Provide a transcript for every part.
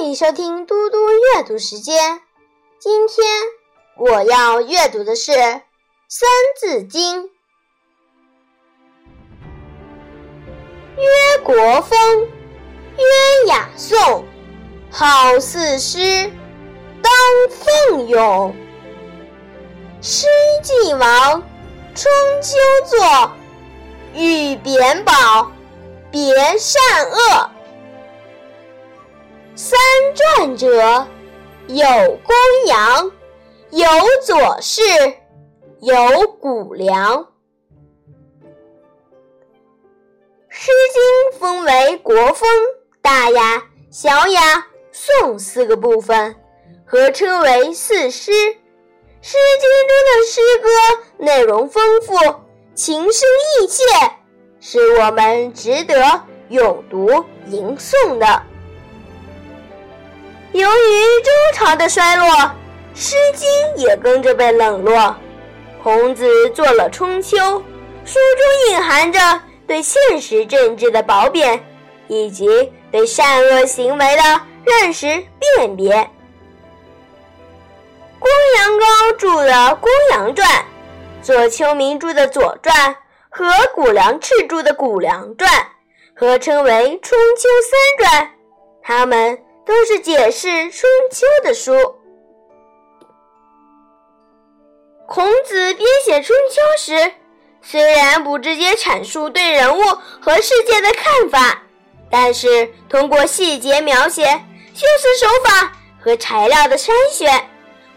欢迎收听嘟嘟阅读时间。今天我要阅读的是《三字经》。曰国风，曰雅颂，好四诗，当奋勇。诗既亡，春秋作，欲贬宝，别善恶。三传者，有公羊，有左氏，有谷梁。《诗经》分为国风、大雅、小雅、颂四个部分，合称为四诗。《诗经》中的诗歌内容丰富，情深意切，是我们值得咏读吟诵的。由于周朝的衰落，《诗经》也跟着被冷落。孔子做了《春秋》，书中隐含着对现实政治的褒贬，以及对善恶行为的认识辨别。公羊高著的《公羊传》，左丘明著的《左传》和谷梁赤著的《谷梁传》，合称为《春秋三传》。他们。都是解释春秋的书。孔子编写春秋时，虽然不直接阐述对人物和世界的看法，但是通过细节描写、修辞手法和材料的筛选，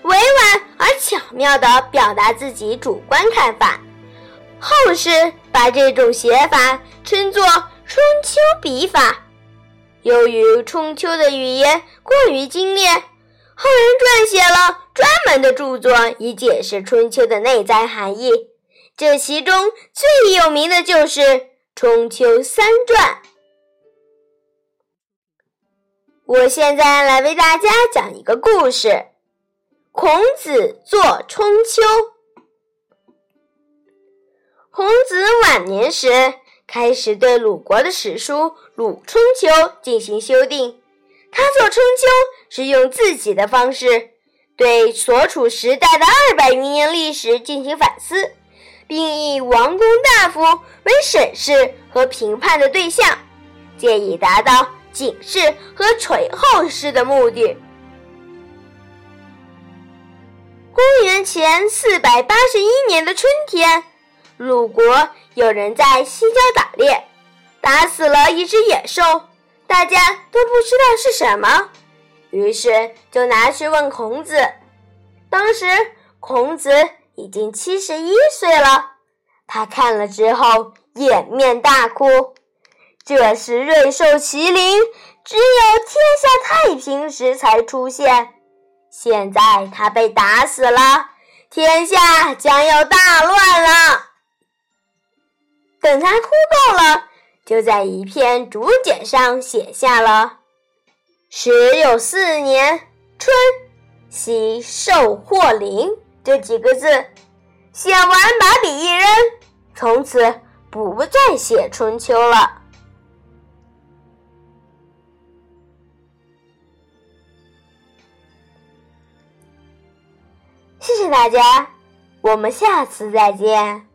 委婉而巧妙地表达自己主观看法。后世把这种写法称作春秋笔法。由于春秋的语言过于精炼，后人撰写了专门的著作以解释春秋的内在含义。这其中最有名的就是《春秋三传》。我现在来为大家讲一个故事：孔子作春秋。孔子晚年时。开始对鲁国的史书《鲁春秋》进行修订。他做《春秋》是用自己的方式，对所处时代的二百余年历史进行反思，并以王公大夫为审视和评判的对象，借以达到警示和垂后世的目的。公元前四百八十一年的春天。鲁国有人在西郊打猎，打死了一只野兽，大家都不知道是什么，于是就拿去问孔子。当时孔子已经七十一岁了，他看了之后掩面大哭。这是瑞兽麒麟，只有天下太平时才出现，现在他被打死了，天下将要大乱了。等他哭够了，就在一片竹简上写下了“时有四年春，喜寿获麟”这几个字。写完，把笔一扔，从此不再写春秋了。谢谢大家，我们下次再见。